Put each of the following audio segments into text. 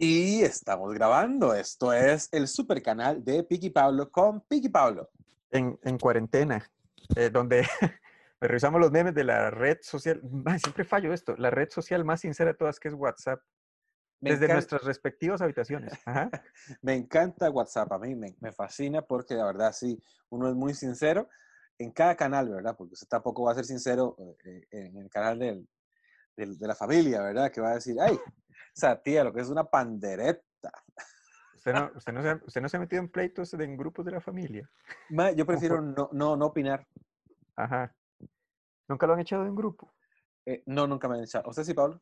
Y estamos grabando. Esto es el super canal de Piki Pablo con Piki Pablo. En, en cuarentena, eh, donde revisamos los memes de la red social. Siempre fallo esto. La red social más sincera de todas, que es WhatsApp. Me desde encanta- nuestras respectivas habitaciones. Ajá. Me encanta WhatsApp, a mí me, me fascina porque la verdad sí, uno es muy sincero en cada canal, ¿verdad? Porque usted tampoco va a ser sincero eh, en el canal del, de la familia, ¿verdad? Que va a decir, ay, esa tía, lo que es una pandereta. ¿Usted no, usted, no se, ha- usted no se ha metido en pleitos en grupos de la familia. Ma, yo prefiero no, no, no opinar. Ajá. ¿Nunca lo han echado de un grupo? Eh, no, nunca me han echado. ¿Usted sí, Pablo?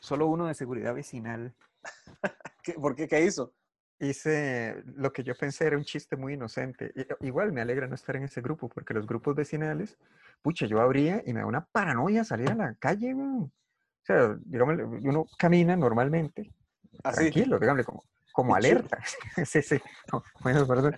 Solo uno de seguridad vecinal. ¿Qué- ¿Por qué? ¿Qué hizo? Hice lo que yo pensé era un chiste muy inocente. Igual me alegra no estar en ese grupo, porque los grupos vecinales, pucha, yo abría y me da una paranoia salir a la calle, weón. Sea, digamos, uno camina normalmente, Así. tranquilo, dígame, como, como alerta. sí, sí, no, bueno, perdón,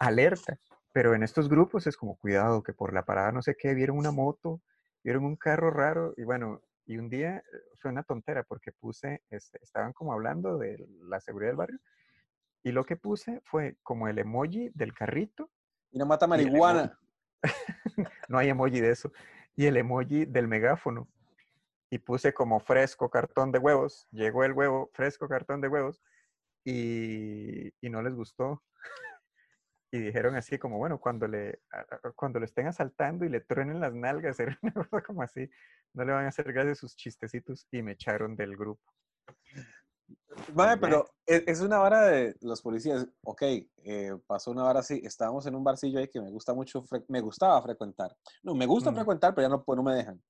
alerta. Pero en estos grupos es como, cuidado, que por la parada no sé qué, vieron una moto, vieron un carro raro, y bueno, y un día eh, fue una tontera porque puse, este, estaban como hablando de la seguridad del barrio, y lo que puse fue como el emoji del carrito, Y no mata marihuana. no hay emoji de eso, y el emoji del megáfono. Y puse como fresco cartón de huevos, llegó el huevo, fresco cartón de huevos, y, y no les gustó. Y dijeron así como, bueno, cuando le, cuando lo estén asaltando y le truenen las nalgas, era una cosa como así, no le van a hacer gracias sus chistecitos y me echaron del grupo. Ya. pero es, es una vara de los policías. Ok, eh, pasó una vara así. Estábamos en un barcillo ahí que me gusta mucho, me gustaba frecuentar. No, me gusta Mm. frecuentar, pero ya no, pues, no me dejan.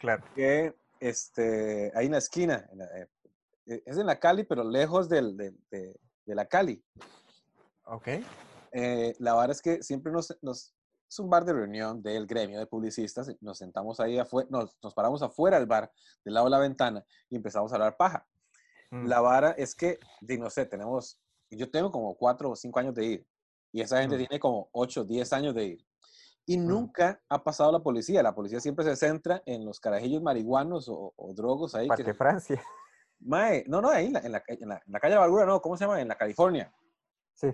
Claro. Que este, ahí en la esquina, en la- eh, eh, es en la Cali, pero lejos del, de, de- de la Cali. Ok. Eh, la vara es que siempre nos, nos- es un bar de reunión del gremio de publicistas. Nos sentamos ahí afuera, nos, nos paramos afuera del bar, del lado de la ventana, y empezamos a hablar paja. Mm, La vara es que, no sé, tenemos, yo tengo como cuatro o cinco años de ir y esa gente Mm. tiene como ocho, diez años de ir. Y Mm. nunca ha pasado la policía. La policía siempre se centra en los carajillos marihuanos o, o drogos ahí. que Parque Francia. Mae, no, no, ahí en la, en la, en la- en la calle Amargura, no, ¿cómo se llama? En la California. Sí.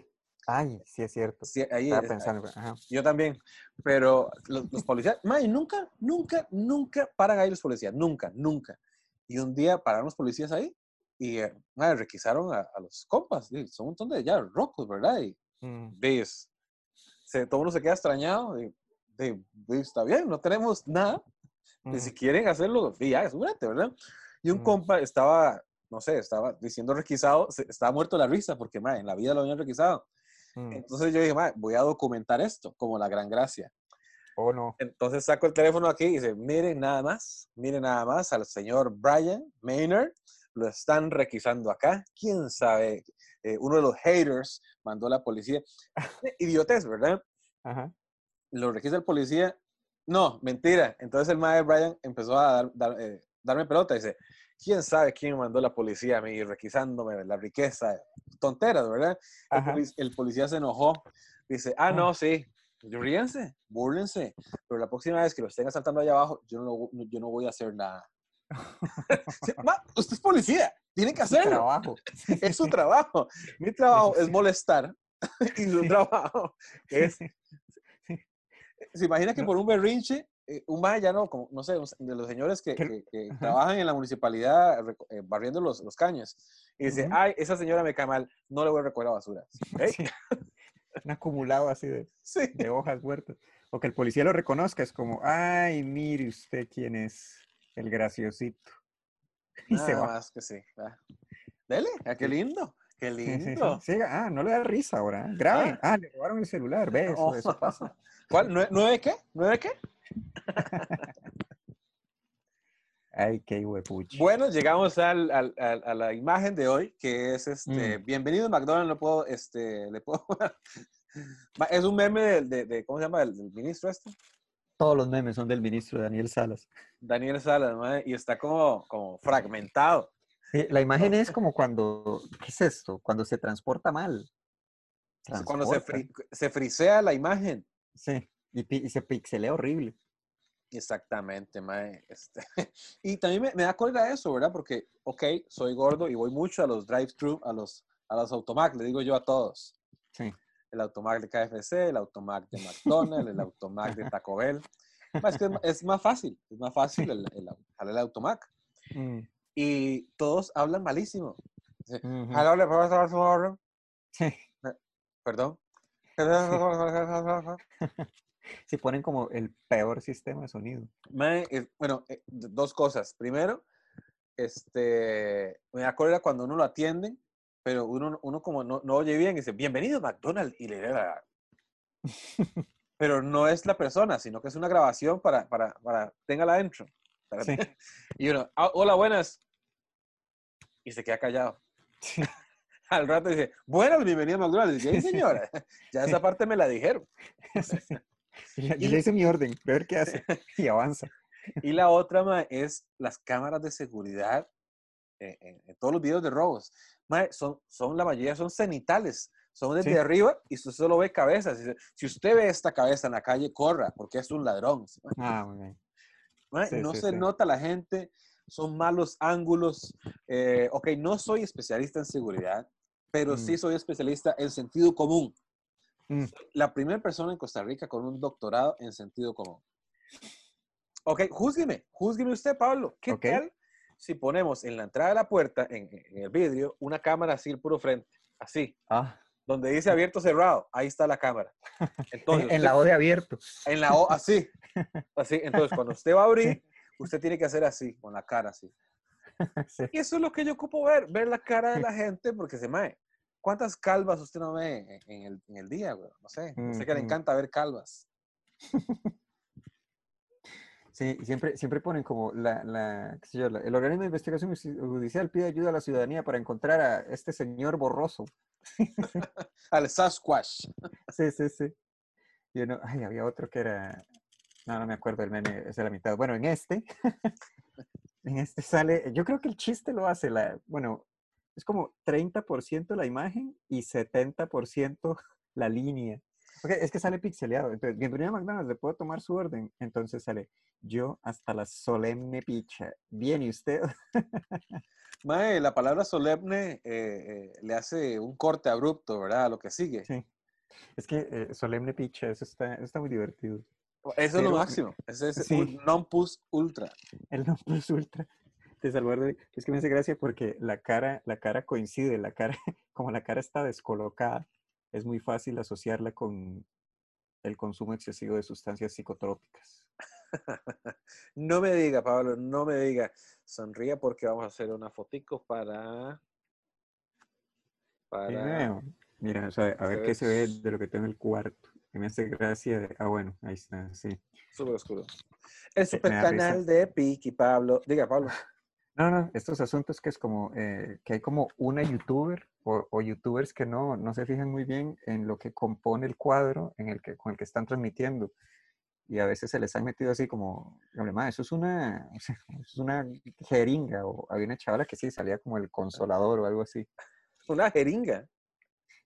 Ay, sí es cierto. Sí, ahí Estaba es- pensando. ajá. yo también. Pero los, los policías, mae, nunca, nunca, nunca paran ahí los policías. Nunca, nunca. Y un día pararon los policías ahí y eh, mae, requisaron a, a los compas. Son un montón de ya rocos, ¿verdad? Y Mm, ves, se, todo uno se queda extrañado. Y, de, de, está bien, no tenemos nada. Y mm, si quieren hacerlo, ya, súbete, ¿verdad? Y un Mm. compa estaba, no sé, estaba diciendo requisado, se- estaba muerto la risa porque, mae, en la vida lo habían requisado. mm. Entonces yo dije, mae, voy a documentar esto como la gran gracia. Oh, no. Entonces saco el teléfono aquí y dice, miren nada más, miren nada más al señor Brian Maynard, lo están requisando acá, quién sabe, Eh, uno de los haters mandó a la policía, idiotez, ¿verdad? Ajá. Lo requisa el policía, no, mentira. Entonces el maestro Brian empezó a dar- dar, eh, darme pelota dice, quién sabe quién mandó la policía a mí requisándome la riqueza, tonteras, ¿verdad? El, polic- el policía se enojó. Dice, ah, no, sí, ríense, búrlense, pero la próxima vez que lo estén asaltando allá abajo, yo no, yo no voy a hacer nada. Ma, usted es policía, tiene que Su hacerlo. trabajo. Es su trabajo. Mi trabajo es molestar y su trabajo es... ¿Se imagina que No. por un berrinche, eh, un maje ya no, como, no sé, de los señores que, trabajan en la municipalidad eh, barriendo los, los caños, y dice, ay, esa señora me cae mal, no le voy a recoger la basura. ¿Eh? Sí. Un acumulado así de, Sí. de hojas muertas. O que el policía lo reconozca, es como, ay, mire usted quién es el graciosito. Y se va. más que sí. ah. Dele, ah, qué lindo, qué Sí, sí, sí. lindo. Sí, ah, no le da risa ahora. ¿eh? Grabe. Ah, le robaron el celular. Ve, eso, Oh. eso pasa. ¿Cuál? ¿Nue- ¿Nueve qué? ¿Nueve qué? Ay, qué huepuchi. Bueno, llegamos al- al- al- a la imagen de hoy, que es este, Mm. bienvenido McDonald's, no puedo, este, le puedo... Es un meme de, de- de- ¿cómo se llama? Del, del ministro este, Todos los memes son del ministro Daniel Salas. Daniel Salas, ma, y está como, como fragmentado. Sí, la imagen es como cuando, ¿qué es esto? Cuando se transporta mal. Cuando se, fri- se frisea la imagen. Sí, y, y se pixelea horrible. Exactamente, mae. Este, y también me, me da cólera eso, ¿verdad? Porque, ok, soy gordo y voy mucho a los drive-thru, a los, a los automac, le digo yo a todos. Sí. El automac de KFC, el automac de McDonald's, el automac de Taco Bell. Ma, Es que es, ma- es más fácil, es más fácil el, el, el, el automac. Mm, Y todos hablan malísimo. Dice, ujú. "Hello, ¿le puedo dar su orden?" Sí. Perdón. Sí, ponen como el peor sistema de sonido. Bueno, eh, dos cosas. Primero, este, me cólera cuando uno lo atienden, pero uno, uno como no, no oye bien y dice, bienvenido a McDonald's, y le da. Pero no es la persona, sino que es una grabación para, para, para, téngala adentro. Sí. Y uno, "Ah, hola, buenas. Y se queda callado. Sí. Al rato dice, buenas, bienvenido a McDonald's. Y, "Sí, señora, ya esa parte me la dijeron. Yo le hice mi orden, ver qué hace. Y avanza. Y la otra, ma, es las cámaras de seguridad eh, en, en todos los videos de robos. Ma, son, son, la mayoría son cenitales. Son desde Sí. arriba y usted solo ve cabezas. Dice, Si usted ve esta cabeza en la calle, corra, porque es un ladrón. Ah, muy bien. Ma, Sí, no sí, se nota la gente, son malos ángulos. Eh, ok, no soy especialista en seguridad, pero sí Mm. soy especialista en sentido común. Mm. La primera persona en Costa Rica con un doctorado en sentido común. Ok, júzgueme, júzgueme usted, Pablo. ¿Qué Ok. tal si ponemos en la entrada de la puerta, en, en el vidrio, una cámara así el puro frente? Así, Ah, donde dice abierto cerrado, ahí está la cámara. Entonces, en, en la O de abierto. en la O, así. Así, entonces cuando usted va a abrir, usted tiene que hacer así, con la cara así. Sí. Y eso es lo que yo ocupo ver, ver la cara de la gente, porque se me... ¿Cuántas calvas usted no ve en, el, en el día, güey? No sé. Yo sé que le encanta ver calvas. Sí, siempre, siempre ponen como la, la, qué sé yo, la- el organismo de investigación judicial pide ayuda a la ciudadanía para encontrar a este señor borroso. Al Sasquatch. Sí, sí, sí. Y uno, ay, había otro que era, no, no me acuerdo el meme, es de la mitad. Bueno, en este, en este sale, yo creo que el chiste lo hace, la, bueno, es como 30% la imagen y 70% la línea. Es que sale pixeleado. Entonces, bienvenido a McDonald's, ¿le puedo tomar su orden? Entonces sale, yo hasta la solemne picha. Bien, ¿y usted? Mae, la palabra solemne eh, eh, le hace un corte abrupto, ¿verdad? A lo que sigue. Sí. Es que eh, solemne picha, eso está, eso está muy divertido. Eso es lo máximo. Ese es Sí. un non plus ultra. El non plus ultra Salvador Dalí. Es que me hace gracia porque la cara, la cara coincide, la cara, como la cara está descolocada, es muy fácil asociarla con el consumo excesivo de sustancias psicotrópicas. No me diga, Pablo, no me diga. Sonría porque vamos a hacer una fotico para... Mira, o sea, a ver qué se ve de lo que tengo en el cuarto. Que me hace gracia. de- ah, bueno, ahí está, sí. Súper oscuro. El super canal de Piki, Pablo. Diga, Pablo. No, no, estos asuntos que es como eh, que hay como una youtuber o, o youtubers que no, no se fijan muy bien en lo que compone el cuadro en el que, con el que están transmitiendo. Y a veces se les ha metido así como, "Hombre, ma, eso es una, eso es una jeringa. O había una chavala que sí salía como el consolador o algo así. Una jeringa.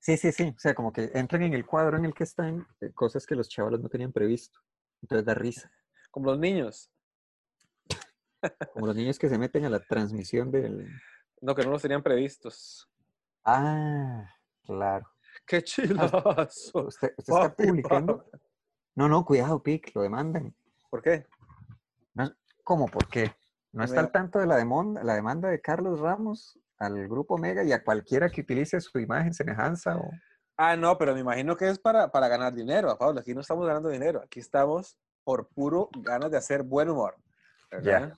Sí, sí, sí. O sea, como que entran en el cuadro en el que están eh, cosas que los chavalos no tenían previsto. Entonces da risa. Como los niños. Como los niños que se meten a la transmisión del... No, que no los tenían previstos. Ah, claro. ¡Qué chilazo! ¿Usted, usted está publicando? No, no, cuidado, Pic, lo demandan. ¿Por qué? ¿Cómo? ¿Por qué? ¿No está al tanto de la demanda, la demanda de Carlos Ramos al grupo Mega y a cualquiera que utilice su imagen, semejanza o... Ah, no, pero me imagino que es para, para ganar dinero, Pablo. Aquí no estamos ganando dinero. Aquí estamos por puro ganas de hacer buen humor. ¿verdad?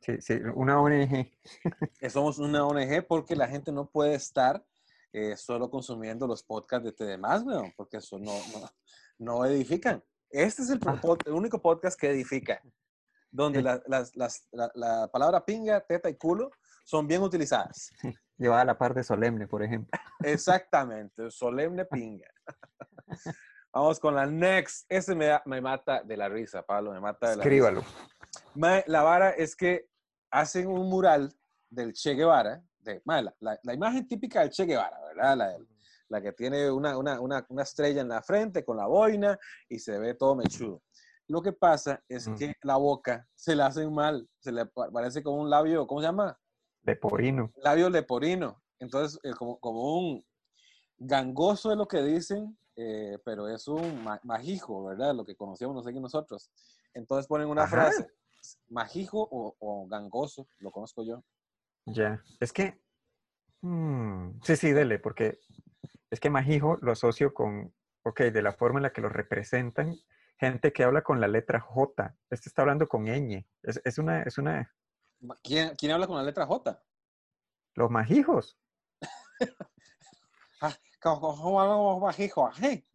Sí, sí, una ONG. Eh, Somos una ONG porque la gente no puede estar eh, solo consumiendo los podcasts de TDMás, weón, porque eso no, no, no edifican. Este es el, Ah. el único podcast que edifica, donde la, las- las- la- la palabra pinga, teta y culo son bien utilizadas. Llevada a la par de Solemne, por ejemplo. Exactamente, solemne pinga. Vamos con la next. Ese me, da- me mata de la risa, Pablo, me mata de la risa. Escríbalo. Mae, la vara es que hacen un mural del Che Guevara, de, mae, la, la- la imagen típica del Che Guevara, ¿verdad? La, la que tiene una, una, una, una estrella en la frente con la boina y se ve todo mechudo. Lo que pasa es Mm. que la boca se le hace mal, se le pa- parece como un labio, ¿cómo se llama? Leporino. Labio leporino. Entonces, eh, como, como un gangoso es lo que dicen, eh, pero es un ma- majijo, ¿verdad? Lo que conocíamos no sé nosotros. Entonces ponen una Ajá. frase, majijo o, o gangoso, lo conozco yo. Ya. Es que. mm, sí, sí, dele, porque es que Majijo lo asocio con. Ok, de la forma en la que lo representan. Gente que habla con la letra J. Este está hablando con ñ. Es, es una. Es una. ¿Quién, quién habla con la letra J? Los majijos. Ah. Ajé.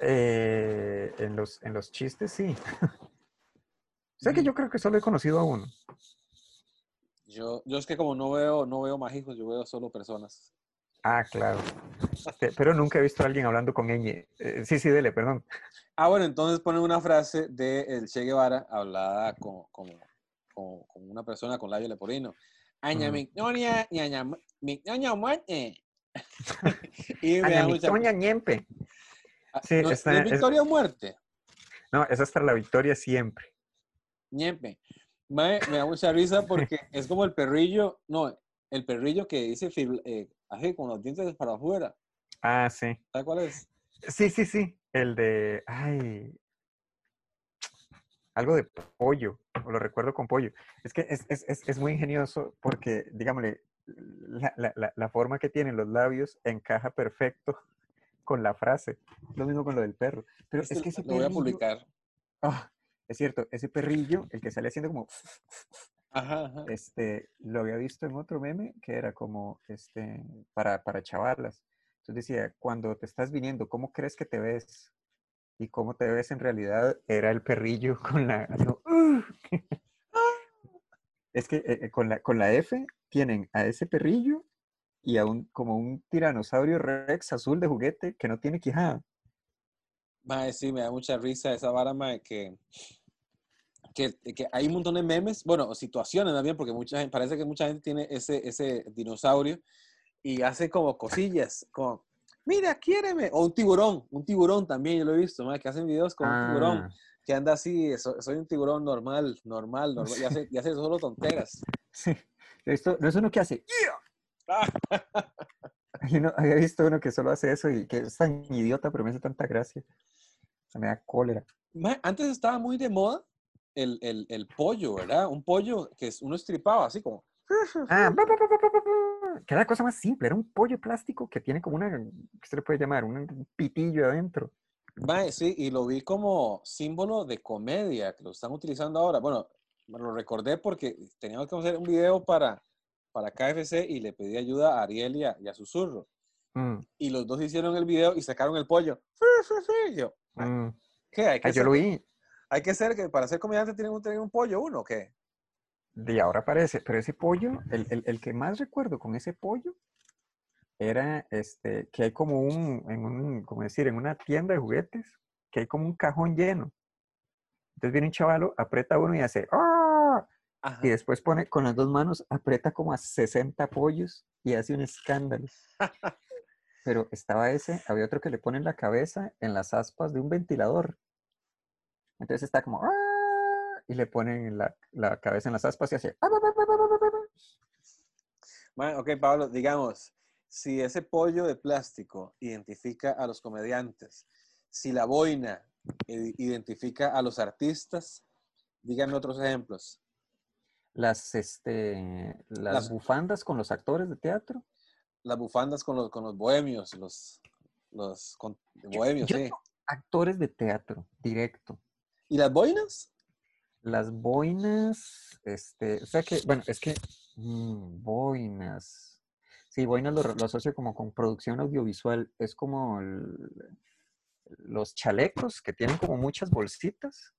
eh, en, los, en los chistes, sí. o sea que Mm. yo creo que solo he conocido a uno. Yo, yo es que como no veo, no veo majijos, yo veo solo personas. Ah, claro. Pe- Pero nunca he visto a alguien hablando con ñ. Eh, sí, sí, dele, perdón. Ah, bueno, entonces ponen una frase de el Che Guevara hablada como, como, como, como una persona con labio leporino. Aña Ujú. mi ñoña, ñaña mu- mi ñoña muerte. y me da mucha... ñempe. Ah, sí, ¿no, está- ¿no es- es Victoria o muerte? No, es hasta la victoria siempre. Ñempe. Mae, me da mucha risa porque es como el perrillo, no, el perrillo que dice eh, así con los dientes para afuera. Ah, sí. ¿Sabes cuál es? Sí, sí, sí. El de. Ay. Algo de pollo. O lo recuerdo con pollo. Es que es, es- es- es muy ingenioso porque, digámosle, la, la- la- forma que tienen los labios encaja perfecto con la frase. Lo mismo con lo del perro. Pero Este es que ese lo voy a perrillo- publicar. Ah, es cierto, ese perrillo, el que sale haciendo como. Ajá, ajá. este, lo había visto en otro meme que era como, este, para, para chavalas. Entonces decía, cuando te estás viniendo, ¿cómo crees que te ves? Y cómo te ves en realidad era el perrillo con la... "Uh". es que eh, eh, con, la, con la F tienen a ese perrillo y a un, como un tiranosaurio rex azul de juguete que no tiene quijada. Mae, sí, me da mucha risa esa vara, mae, que, que, que hay un montón de memes, bueno, situaciones también, porque mucha gente, parece que mucha gente tiene ese, ese dinosaurio y hace como cosillas, como, mira, quiéreme, o un tiburón, un tiburón también, yo lo he visto, que hacen videos con un tiburón, Ah, que anda así, so- soy un tiburón normal, normal, normal, y hace, y hace solo tonteras. sí. Esto no es uno que hace... Ah, Hay uno- había visto uno que solo hace eso y que es tan idiota, pero me hace tanta gracia. Se me da cólera. antes estaba muy de moda el, el, el pollo, ¿verdad? Un pollo que es, uno estripaba así como... Ah, la cosa más simple, era un pollo plástico que tiene como una, ¿qué se le puede llamar? Un pitillo adentro. Mae, sí, y lo vi como símbolo de comedia, que lo están utilizando ahora. Bueno, me lo recordé porque teníamos que hacer un video para, para KFC y le pedí ayuda a Ariel y a, y a Susurro. Mm, Y los dos hicieron el video y sacaron el pollo. Yo, mm. ¿qué? Hay que, Ah, yo ser, lo vi hay que ser que para ser comediante tienen que tener un pollo uno, ¿o ¿qué? Y ahora aparece, pero ese pollo, el, el- el que más recuerdo con ese pollo era este, que hay como un, en un, como decir, en una tienda de juguetes, que hay como un cajón lleno. Entonces viene un chavalo, aprieta uno y hace ¡Ah! Ajá. Y después pone con las dos manos, aprieta como a 60 pollos y hace un escándalo. Pero estaba ese, había otro que le pone la cabeza en las aspas de un ventilador. Entonces está como "Ah", y le ponen la, la cabeza en las aspas y hace "Ah, ba, ba, ba, ba, ba, ba, ba". Mae, ok, Pablo, digamos, si ese pollo de plástico identifica a los comediantes, si la boina identifica a los artistas, díganme otros ejemplos. las, este, las Las- bufandas con los actores de teatro. las bufandas con los, con los bohemios, los, los con- bohemios, yo sí. Actores de teatro, directo. ¿Y las boinas? Las boinas, este, o sea que, bueno, es que, mm, boinas. Sí, boinas lo, lo asocio como con producción audiovisual. Es como el- los chalecos que tienen como muchas bolsitas.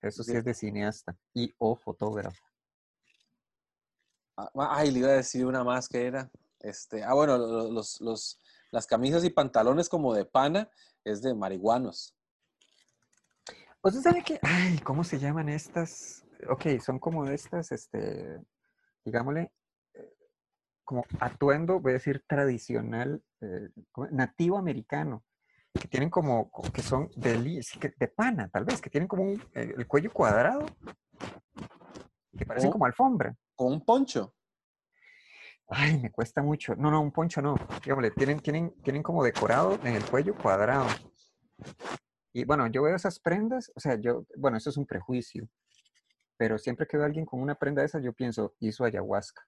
Eso sí es de cineasta y o fotógrafo. Ah, Ay, le iba a decir una más que era. Este, ah, bueno, lo- los, los, las camisas y pantalones como de pana es de marihuanos. ¿Usted sabe que, ay, cómo se llaman estas? Ok, son como de estas, este, digámosle, eh, como atuendo, voy a decir tradicional, eh, nativo americano, que tienen como, que son de, de pana, tal vez, que tienen como un- eh, el cuello cuadrado, que parecen como alfombra. Con un poncho. Ay, me cuesta mucho. No, no, un poncho no. Dígame, tienen, tienen, tienen como decorado en el cuello cuadrado. Y bueno, yo veo esas prendas, o sea, yo, bueno, eso es un prejuicio, pero siempre que veo a alguien con una prenda de esas, yo pienso, hizo ayahuasca.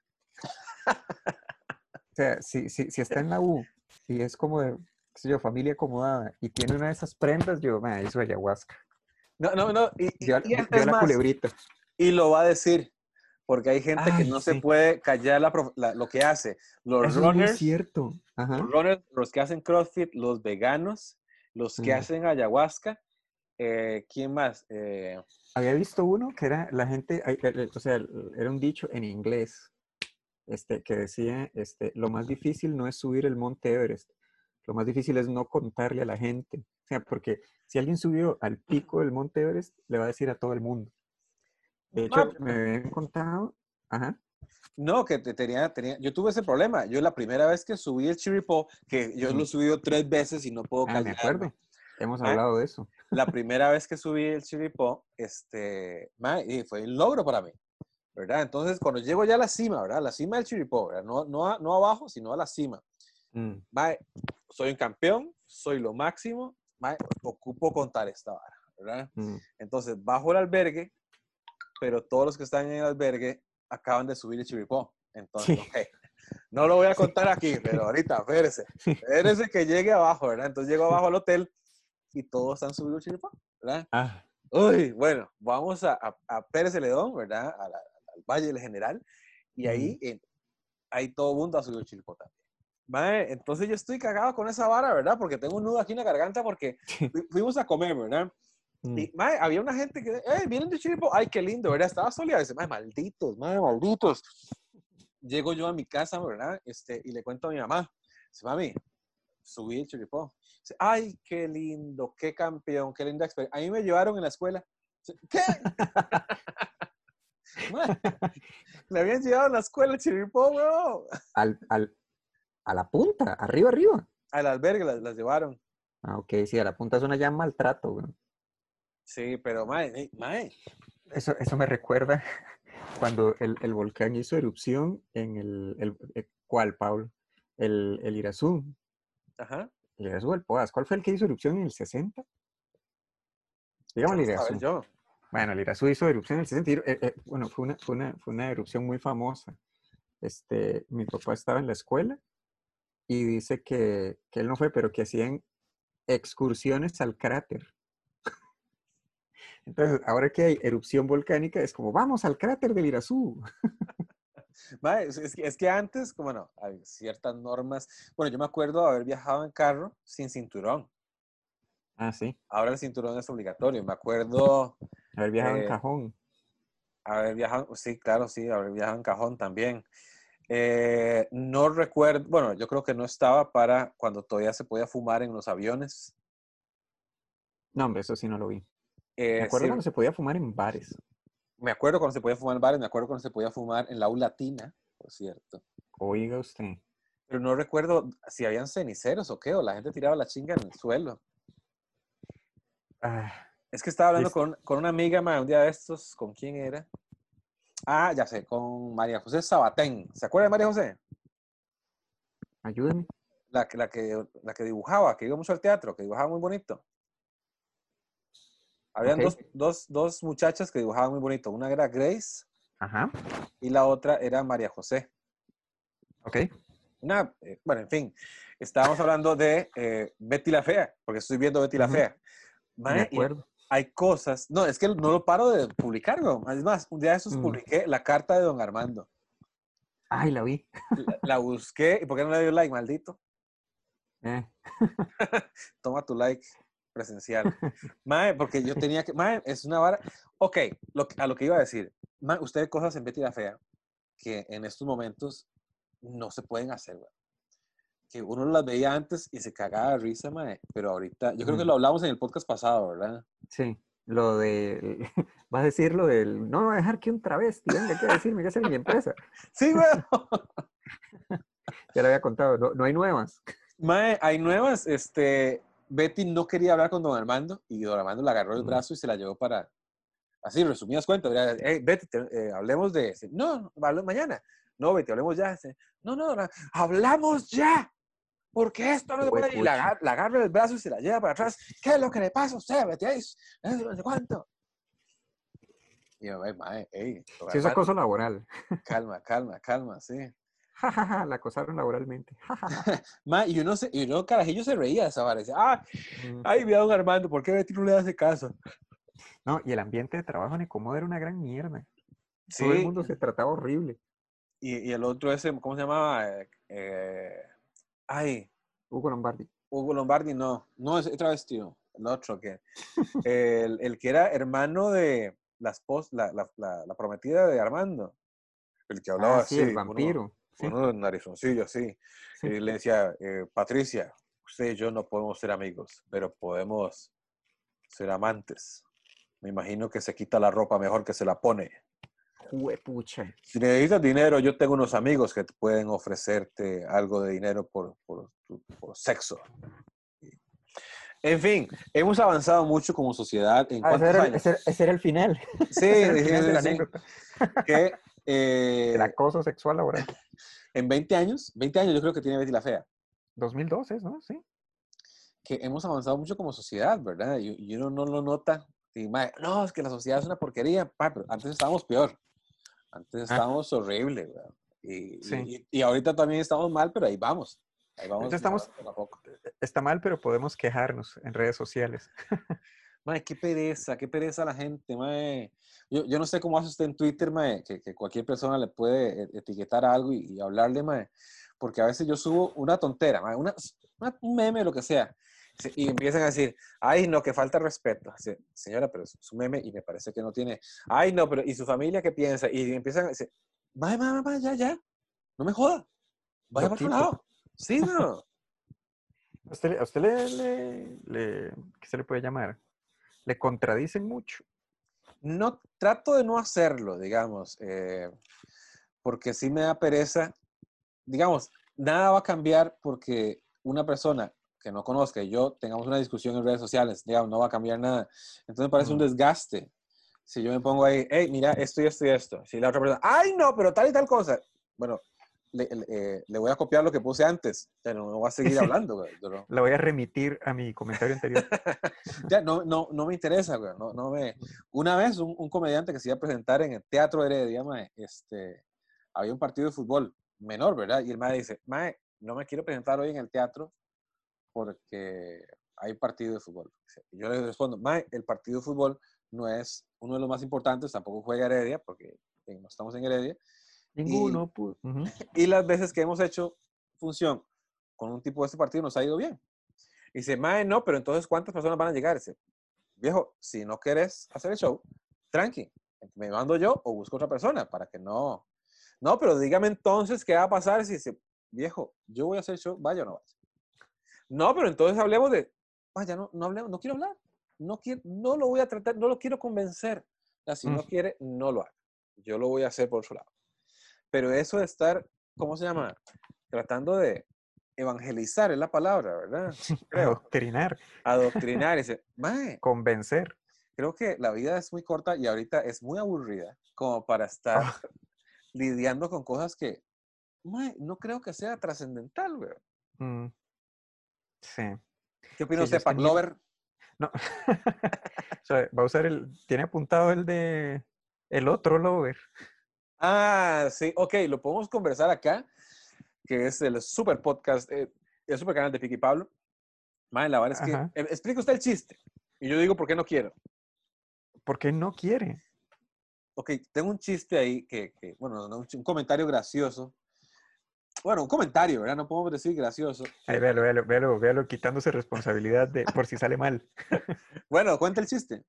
O sea, si, si, si está en la U y es como de, qué sé yo, familia acomodada y tiene una de esas prendas, yo, me hizo ayahuasca. No, no, no. Y, y- Vio, y es la más, culebrita. y lo va a decir. Porque hay gente que Ay, no se sí. puede callar la la- lo que hace. Los Eso es runners, cierto. Ajá. los runners, los que hacen CrossFit, los veganos, los que Mm. hacen ayahuasca. eh, ¿Quién más? Eh, Había visto uno que era la gente, eh, eh, o sea, era un dicho en inglés, este, que decía, este, lo más difícil no es subir el monte Everest, lo más difícil es no contarle a la gente. O sea, porque si alguien subió al pico del monte Everest, le va a decir a todo el mundo. De hecho, Ah. me habían contado, ajá, no, que te- tenía, tenía, yo tuve ese problema. Yo la primera vez que subí el chiripo, que yo lo he subido tres veces y no puedo ah, me acuerdo, hemos Ah. hablado de eso. La primera vez que subí el chiripo, este, ma, y fue un logro para mí, ¿verdad? Entonces, cuando llego ya a la cima, ¿verdad? La cima del chiripo, ¿verdad? No, no, a- no abajo, sino a la cima. Mm, Mae, soy un campeón, soy lo máximo, mae, ocupo contar esta vara, ¿verdad? mm. Entonces, bajo el albergue, pero todos los que están en el albergue acaban de subir el chiripó. Entonces, Sí. ok, no lo voy a contar aquí, pero ahorita, espérese, espérese que llegue abajo, ¿verdad? Entonces, llego abajo al hotel y todos han subido el chiripó, ¿verdad? Ah, Uy, bueno, vamos a, a, a Pérez Celedón, ¿verdad? A la- al Valle del General. Y ahí, eh, ahí todo el mundo ha subido el chilpo también. Mae, entonces yo estoy cagado con esa vara, ¿verdad? Porque tengo un nudo aquí en la garganta porque fu- fuimos a comer, ¿verdad? Mm. Y, mae, había una gente que, eh, vienen de Chiripo, ay, qué lindo, ¿verdad? Estaba sola y dice, mae, malditos, mae, malditos. Llego yo a mi casa, ¿verdad? Este, y le cuento a mi mamá, dice, mami, subí el Chiripó. Dice, ay, qué lindo, qué campeón, qué linda experiencia. A mí me llevaron en la escuela. Dice, ¿Qué? Mae, me habían llevado a la escuela el Chiripó, bro. al, al, a la punta, arriba, arriba. Al albergue las, las llevaron. Ah, ok, sí, a la punta suena ya maltrato, güey. Sí, pero, mae, mae. Eso, eso me recuerda cuando el, el volcán hizo erupción en el, el- eh, ¿cuál, Pablo? El, el Irazú. Ajá. El Irazú del Poás. ¿Cuál fue el que hizo erupción en el 60? Digamos el Irazú. yo. Bueno, el Irazú hizo erupción en el 60. y, eh, eh, bueno, fue una, fue, una, fue una erupción muy famosa. Este, mi papá estaba en la escuela y dice que, que él no fue, pero que hacían excursiones al cráter. Entonces, ahora que hay erupción volcánica, es como, vamos al cráter del Irazú. Que, es que antes, como no, hay ciertas normas. Bueno, yo me acuerdo haber viajado en carro sin cinturón. Ah, sí. Ahora el cinturón es obligatorio. Me acuerdo Haber viajado en Eh, cajón. haber viajado, sí, claro, sí, haber viajado en cajón también. Eh, no recuerdo, bueno, yo creo que no estaba para cuando todavía se podía fumar en los aviones. No, hombre, eso sí no lo vi. Eh, Me acuerdo sí, cuando se podía fumar en bares. me acuerdo cuando se podía fumar en bares, me acuerdo cuando se podía fumar en la U Latina, por cierto. Oiga usted. Pero no recuerdo si habían ceniceros o qué, o la gente tiraba la chinga en el suelo. Ah, Es que estaba hablando con, con una amiga, ma, un día de estos, ¿con quién era? Ah, ya sé, con María José Sabatén. ¿Se acuerda de María José? ayúdeme. La, la, que, la que dibujaba, que iba mucho al teatro, que dibujaba muy bonito. Habían dos, dos, dos muchachas que dibujaban muy bonito. Una era Grace Ajá. y la otra era María José. Ok. Una, eh, bueno, en fin, estábamos hablando de eh, Betty la Fea, porque estoy viendo Betty la. Fea. De acuerdo. hay cosas, no, es que no lo paro de publicar, weón. Es más, un día de esos Mm. publiqué la carta de Don Armando. Ay, la vi. La, la busqué, ¿y por qué no le dio like, maldito? Eh, Toma tu like presencial. Mae, porque yo tenía que, mae, es una vara. Ok, lo, a lo que iba a decir, mae, usted cosas en Betty la Fea que en estos momentos no se pueden hacer, weón. Que uno las veía antes y se cagaba de risa, mae, pero ahorita, yo creo que lo hablamos en el podcast pasado, ¿verdad? sí. Lo de. Vas a decir lo del. No a dejar que un travesti venga aquí a decirme que es mi empresa. Sí, weón. Ya lo había contado. No, no hay nuevas. Mae, hay nuevas, este, Betty no quería hablar con don Armando y don Armando le agarró el Mm. brazo y se la llevó para, así, resumidas cuentas, era, "Hey, Betty, te- eh, hablemos de, no, hablemos mañana, no, Betty, hablemos ya, Dice, no, no, no, hablamos ya, porque esto no se puede, y la, la agarra el brazo y se la lleva para atrás, ¿qué es lo que le pasa a usted, Betty? No sé cuánto. Y yo, "Ay, mae, ey, don Sí, es Armando, acoso laboral. calma, calma, calma, sí. Ja, ja, ja, la acosaron laboralmente. Ja, ja, ja. Ma, y uno, se, y uno carajillo se reía de esa vara. Decía, ah, Mm. ay, mira, don Armando, ¿por qué Betty no le hace caso? No, y el ambiente de trabajo en Ecomoda era una gran mierda. Todo el Sí, mundo se trataba horrible. y, y el otro ese, ¿cómo se llamaba? Eh, ay, Hugo Lombardi. Hugo Lombardi, no, no, es travestido, el otro que, el, el que era hermano de la, espos- la, la, la, la prometida de Armando, el que hablaba Ah, sí, así, el vampiro. Sí, narizoncillo así, sí. y le decía, eh, Patricia, usted y yo no podemos ser amigos, pero podemos ser amantes. Me imagino que se quita la ropa mejor que se la pone. Juepucha. Si necesitas dinero, yo tengo unos amigos que te pueden ofrecerte algo de dinero por, por, por sexo. En fin, hemos avanzado mucho como sociedad. ¿En Ah, ese, era, el- años? ese- ese era el final. Sí, el final sí, sí, que eh, El acoso sexual laboral. en 20 años, 20 años yo creo que tiene Betty la Fea, 2012, ¿no? Sí. que hemos avanzado mucho como sociedad, ¿verdad? Y, uno no lo nota. Y, mae, no, es que la sociedad es una porquería. Pa, pero antes estábamos peor. Antes Ah. estábamos horrible, ¿verdad? Y, Sí. y, y ahorita también estamos mal, pero ahí vamos. Ahí vamos. Ahorita estamos- poco a poco. Está mal, pero podemos quejarnos en redes sociales. Mae, qué pereza, qué pereza la gente, mae. Yo, yo no sé cómo hace usted en Twitter, mae, que, que cualquier persona le puede e- etiquetar algo y, y hablarle, mae. Porque a veces yo subo una tontera, mae, una, una- un meme, lo que sea. se- Y empiezan a decir, ay, no, que falta respeto. Señora, pero es un meme y me parece que no tiene. Ay, no, pero ¿y su familia qué piensa? Y empiezan a decir, mae, mae, mae, ya, ya. No me joda. Vaya para otro lado. Sí, no. ¿A usted, a usted le, le- le- ¿Qué se le puede llamar? Le contradicen mucho. no trato de no hacerlo, digamos, eh, porque sí me da pereza. Digamos, nada va a cambiar porque una persona que no conozca y yo tengamos una discusión en redes sociales, digamos, no va a cambiar nada. Entonces me parece un desgaste. Si yo me pongo ahí, hey, mira, esto y esto y esto. Si la otra persona, ay, no, pero tal y tal cosa. Bueno, le, le- eh, le voy a copiar lo que puse antes, pero no voy a seguir hablando. güey, no- La voy a remitir a mi comentario anterior. ya, no, no, no me interesa, güey. No, no me... Una vez un, un comediante que se iba a presentar en el Teatro Heredia, mae, este, había un partido de fútbol menor, ¿verdad? Y el mae dice, mae, no me quiero presentar hoy en el teatro porque hay partido de fútbol. Yo le respondo, mae, el partido de fútbol no es uno de los más importantes, tampoco juega Heredia porque no estamos en Heredia. Ninguno. pu- Ujú. Y las veces que hemos hecho función con un tipo de este partido nos ha ido bien. Y dice, mae, no, pero entonces ¿cuántas personas van a llegar? Dice, viejo, si no quieres hacer el show, tranqui, me mando yo o busco otra persona para que no. No, pero dígame entonces qué va a pasar si dice, viejo, yo voy a hacer el show, vaya o no vaya. No, pero entonces hablemos de, vaya, no, no hablemos, no quiero hablar. No, quiero, no lo voy a tratar, no lo quiero convencer. Si no quiere, no lo haga. Yo lo voy a hacer por su lado. Pero eso de estar, ¿cómo se llama? Tratando de evangelizar es la palabra, ¿verdad? Creo. Adoctrinar, Adoctrinar. Mae, convencer. creo que la vida es muy corta y ahorita es muy aburrida como para estar Ah. lidiando con cosas que, mae, no creo que sea trascendental, güey. Mm. Sí. ¿Qué opina Sí, usted, ni- Glover? No. O sea, va a usar el. Tiene apuntado el de. El otro lover. Ah, sí, ok, lo podemos conversar acá, que es el super podcast, eh, el super canal de Piqui Pablo. Mae, la verdad es que, eh, explica usted el chiste. Y yo digo, ¿por qué no quiero? Porque no quiere. Ok, tengo un chiste ahí que, que, bueno, un comentario gracioso. Bueno, un comentario, ¿verdad? No podemos decir gracioso. Ahí, véalo, véalo, véalo, véalo, quitándose responsabilidad de por si sale mal. Bueno, cuenta el chiste.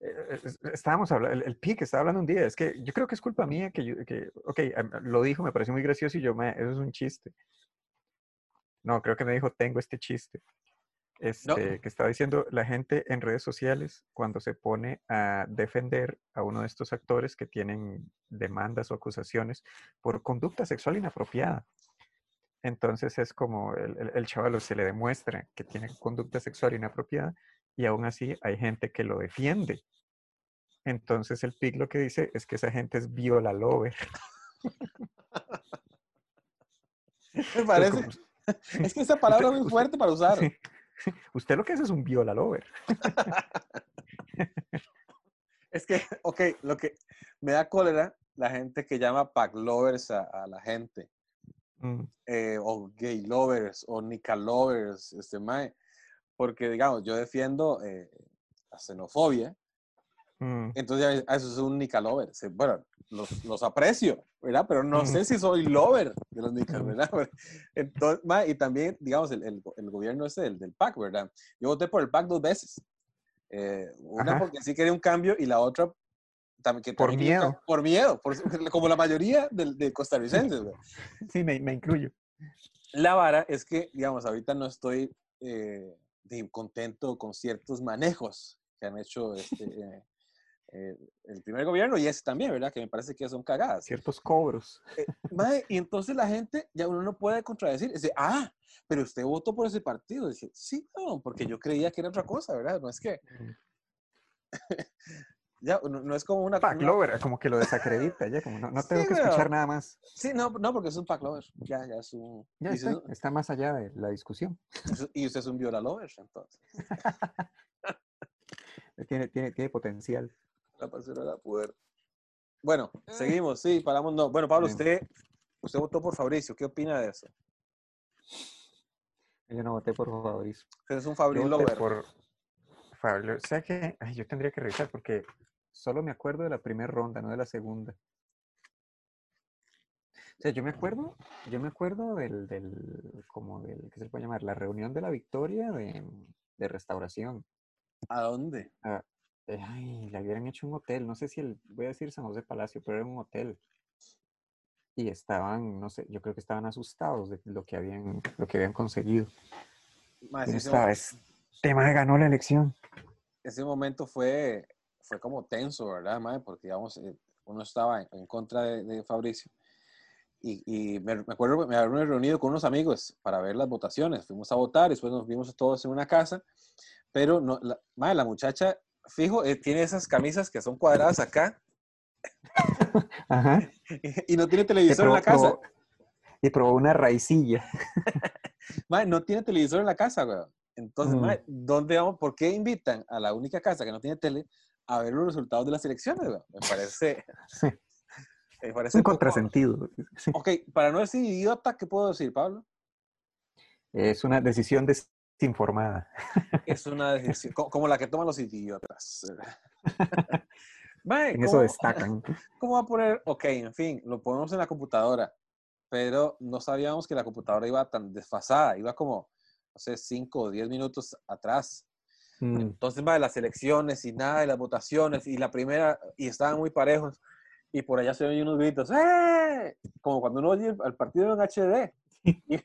Eh, es- Estábamos hablando, el, el pique estaba hablando un día, es que yo creo que es culpa mía que yo, que, ok, am- lo dijo, me pareció muy gracioso y yo, me, eso es un chiste. No, creo que me dijo, tengo este chiste. Este, que estaba diciendo la gente en redes sociales cuando se pone a defender a uno de estos actores que tienen demandas o acusaciones por conducta sexual inapropiada. Entonces es como el, el, el chavalo se le demuestra que tiene conducta sexual inapropiada y aún así hay gente que lo defiende. Entonces el PIC lo que dice es que esa gente es viola lover. Me parece. Es que esa palabra es muy fuerte para usar. Sí. Usted lo que es es un viola lover. Es que, ok, lo que me da cólera la gente que llama pack lovers a, a la gente, Mm, eh, o gay lovers, o nica lovers, este mae, porque digamos, yo defiendo eh, la xenofobia, mm, entonces ya eso es un nica lover. Se- Bueno, los, los aprecio, ¿verdad? Pero no Ujú. sé si soy lover de los nicas, Ujú. ¿verdad? Entonces, y también, digamos, el, el, el gobierno ese del, del PAC, ¿verdad? Yo voté por el PAC dos veces. Eh, una Ajá. porque sí quería un cambio y la otra también que Por miedo. por miedo, por- como la mayoría de, de costarricenses. güey. Sí, me, me incluyo. La vara es que, digamos, ahorita no estoy eh, de- contento con ciertos manejos que han hecho este, eh, eh, el primer gobierno y ese también, ¿verdad? Que me parece que son cagadas. Ciertos cobros. Mae, y entonces la gente, ya uno no puede contradecir, dice, ah, pero usted votó por ese partido. Dice, sí, no, porque yo creía que era otra cosa, ¿verdad? No es que, Mm. ya, no, no es como una... Pack una- lover, como que lo desacredita, ya como no, no tengo Sí, que pero- escuchar nada más. Sí, no, no, porque es un pack lover. Ya, ya es un... Ya está, está más allá de la discusión. y usted es un viola lover, entonces. Tiene, tiene, tiene potencial. La pasión era poder. Bueno, seguimos, sí, paramos, no. Bueno, Pablo, usted, usted votó por Fabricio, ¿qué opina de eso? Yo no voté por Fabricio. Usted es un Yo Fabricio voté lover. por Fabio. O sea que ay, yo tendría que revisar porque solo me acuerdo de la primera ronda, no de la segunda. O sea, yo me acuerdo, yo me acuerdo del, del, como del, ¿qué se puede llamar? La reunión de la victoria de, de restauración. ¿A dónde? Eh, Ay, le habían hecho un hotel, no sé si el, voy a decir San José Palacio, pero era un hotel. Y estaban, no sé, yo creo que estaban asustados de lo que habían, lo que habían conseguido. Ma, Y sí, no ese, estaba, mo- es, tema ganó la elección. ese momento fue, fue como tenso, ¿verdad, mae? Porque, digamos, eh, uno estaba en, en contra de, de Fabricio. Y, y me, me acuerdo que me había reunido con unos amigos para ver las votaciones. Fuimos a votar, después nos vimos todos en una casa. Pero no, la, mae, la muchacha, fijo, eh, tiene esas camisas que son cuadradas acá Ajá. y no tiene Y televisor en la casa. probó, y probó una raicilla. Mae, no tiene televisor en la casa, güey. Entonces, mae, ¿dónde vamos? ¿Por qué invitan a la única casa que no tiene tele a ver los resultados de las elecciones? Me parece... Sí. me parece un poco- contrasentido. Sí. Ok, para no decir idiota, ¿qué puedo decir, Pablo? Es una decisión desinformada. Es una decisión, co- como la que toman los idiotas. Mae, En eso ¿cómo- destacan. ¿Cómo va a poner? Ok, en fin, lo ponemos en la computadora, pero no sabíamos que la computadora iba tan desfasada, iba como, no sé, 5 o 10 minutos atrás. Mm, Entonces, va de las elecciones y nada de las votaciones y la primera, y estaban muy parejos, y por allá se oyen unos gritos, ¡eh! Como cuando uno oye el partido en HD. Y,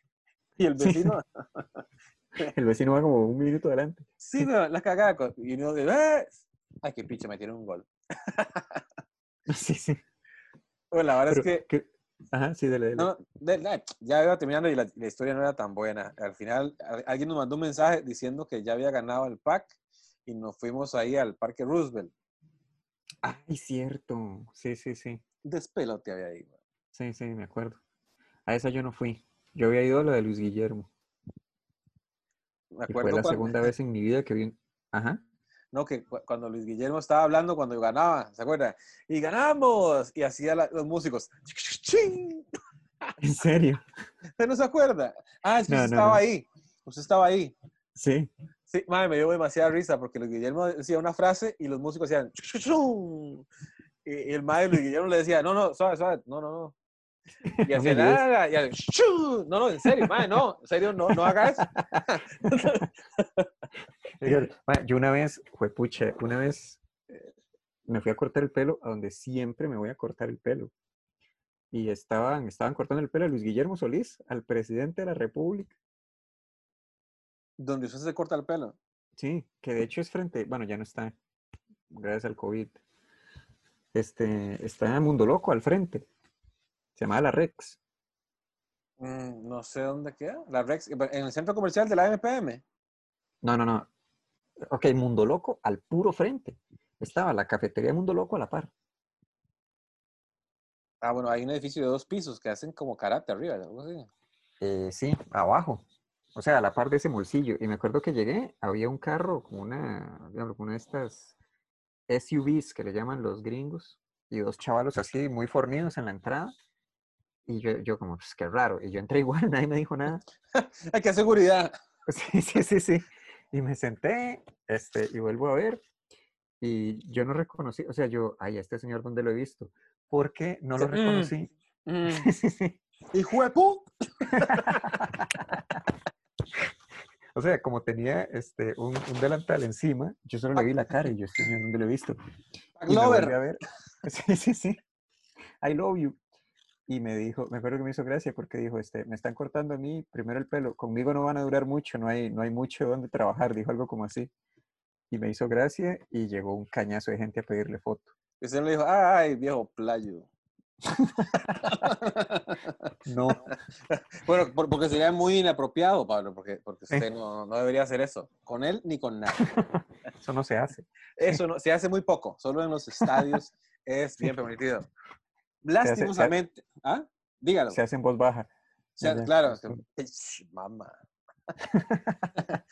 y el Sí. vecino, El vecino va como un minuto adelante. sí, güey, la cagada, y uno dice, ¡eh! Ay, qué pinche, metieron un gol. Sí, sí. Bueno, la verdad Pero es que- Ajá, sí, dele, dele. No, ya iba terminando y la, la historia no era tan buena. Al final, alguien nos mandó un mensaje diciendo que ya había ganado el pack y nos fuimos ahí al Parque Roosevelt. Ay, cierto. Sí, sí, sí. Despelote había güey. Sí, sí, me acuerdo. A esa yo no fui. Yo había ido a la de Luis Guillermo. Me Y fue acuerdo la cuando, segunda vez en mi vida que vi. Ajá. No, que cu- cuando Luis Guillermo estaba hablando cuando ganaba, ¿se acuerda? Y ganamos. Y hacía la- los músicos. ¡Ching! ¿En serio? ¿Usted no se acuerda? Ah, es que No, usted no, estaba no. ahí. Usted estaba ahí. Sí. Sí, madre, me dio demasiada risa porque Luis Guillermo decía una frase y los músicos decían y el madre Luis Guillermo le decía, no, no, suave, suave, no, no, no. Y No me ayudes. nada, y "Chu". no, no, en serio, madre, no, en serio, no, no haga eso. Yo una vez, fue pucha, una vez eh, me fui a cortar el pelo a donde siempre me voy a cortar el pelo. Y estaban, estaban cortando el pelo a Luis Guillermo Solís, al presidente de la República. Donde usted se corta el pelo. Sí, que de hecho es frente, bueno, ya no está, gracias al COVID. Este, está en Mundo Loco al frente. Se llamaba La Rex. Mm, no sé dónde queda. La Rex, en el centro comercial de la MPM. No, no, no. Ok, Mundo Loco al puro frente. Estaba la cafetería Mundo Loco a la par. Ah, bueno, hay un edificio de dos pisos que hacen como karate arriba, algo así. Eh, sí, abajo. O sea, a la par de ese bolsillo. Y me acuerdo que llegué, había un carro como una, digamos, una de estas SUVs que le llaman los gringos, y dos chavalos así muy fornidos en la entrada. Y yo, yo como, pues qué raro. Y yo entré igual, nadie me dijo nada. Hay que seguridad. Sí, sí, sí, sí. Y me senté, este, y vuelvo a ver. Y yo no reconocí, o sea, yo, ay, este señor, ¿dónde lo he visto? Porque no lo Mm, reconocí. mm. Sí, sí, sí. ¡Hijo de pu! O sea, como tenía este, un, un delantal encima, yo solo le vi la cara y yo, este señor, ¿dónde lo he visto? Y volví a ver. Sí, sí, sí. I love you. Y me dijo, me acuerdo que me hizo gracia porque dijo, este, me están cortando a mí primero el pelo, conmigo no van a durar mucho, no hay, no hay mucho donde trabajar, dijo algo como así. Y me hizo gracia y llegó un cañazo de gente a pedirle foto. Y usted le dijo, ay, viejo playo. No, bueno, por- porque sería muy inapropiado, Pablo, porque, porque Sí. usted no, no debería hacer eso. Con él ni con nadie. eso no se hace. Eso no, se hace muy poco. Solo en los estadios es bien permitido. Lastimosamente. ¿Ah? Dígalo. Se hace en voz baja. Claro. Mamá.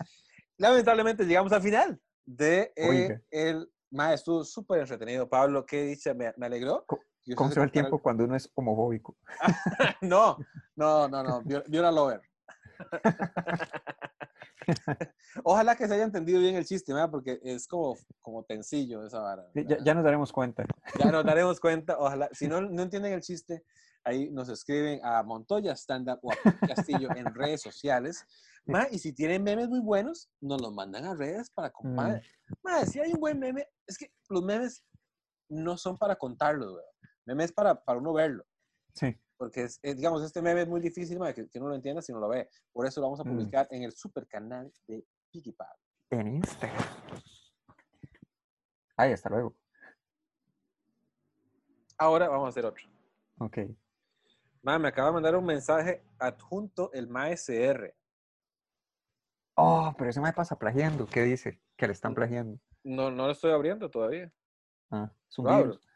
Lamentablemente llegamos al final de eh, el maestro súper entretenido. Pablo, qué dicha, me, me alegró. ¿Cómo se va el tiempo cuando uno es homofóbico? No, no, no, no. Viol- Viola Lover. Ojalá que se haya entendido bien el chiste, ¿verdad? porque es como, como tencillo esa vara. Sí, Ya, ya nos daremos cuenta. Ya nos daremos cuenta, ojalá. Si no, no entienden el chiste, ahí nos escriben a Montoya Stand Up o a Castillo en redes sociales. Ma, y si tienen memes muy buenos, nos los mandan a redes para Mm, compartir. Ma, si hay un buen meme, es que los memes no son para contarlos. Memes para, para uno verlo. Sí. Porque, es, es, digamos, este meme es muy difícil que, que uno lo entienda si no lo ve. Por eso lo vamos a Mm. publicar en el super canal de PikiPad. En Instagram. Ay, hasta luego. Ahora vamos a hacer otro. Ok. Ma, me acaba de mandar un mensaje adjunto el MASR. Oh, pero ese me pasa plagiando. ¿Qué dice? Que le están plagiando. No, no lo estoy abriendo todavía. Ah, es un Lo abro. virus.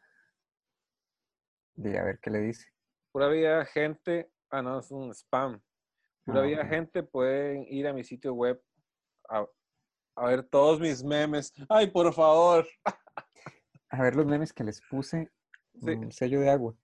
Di, a ver qué le dice. Pura vida gente. Ah, no, es un spam. Pura Ah, vida gente pueden ir a mi sitio web a, a ver todos mis memes. Ay, por favor. A ver los memes que les puse. Sí. mm, sello de agua.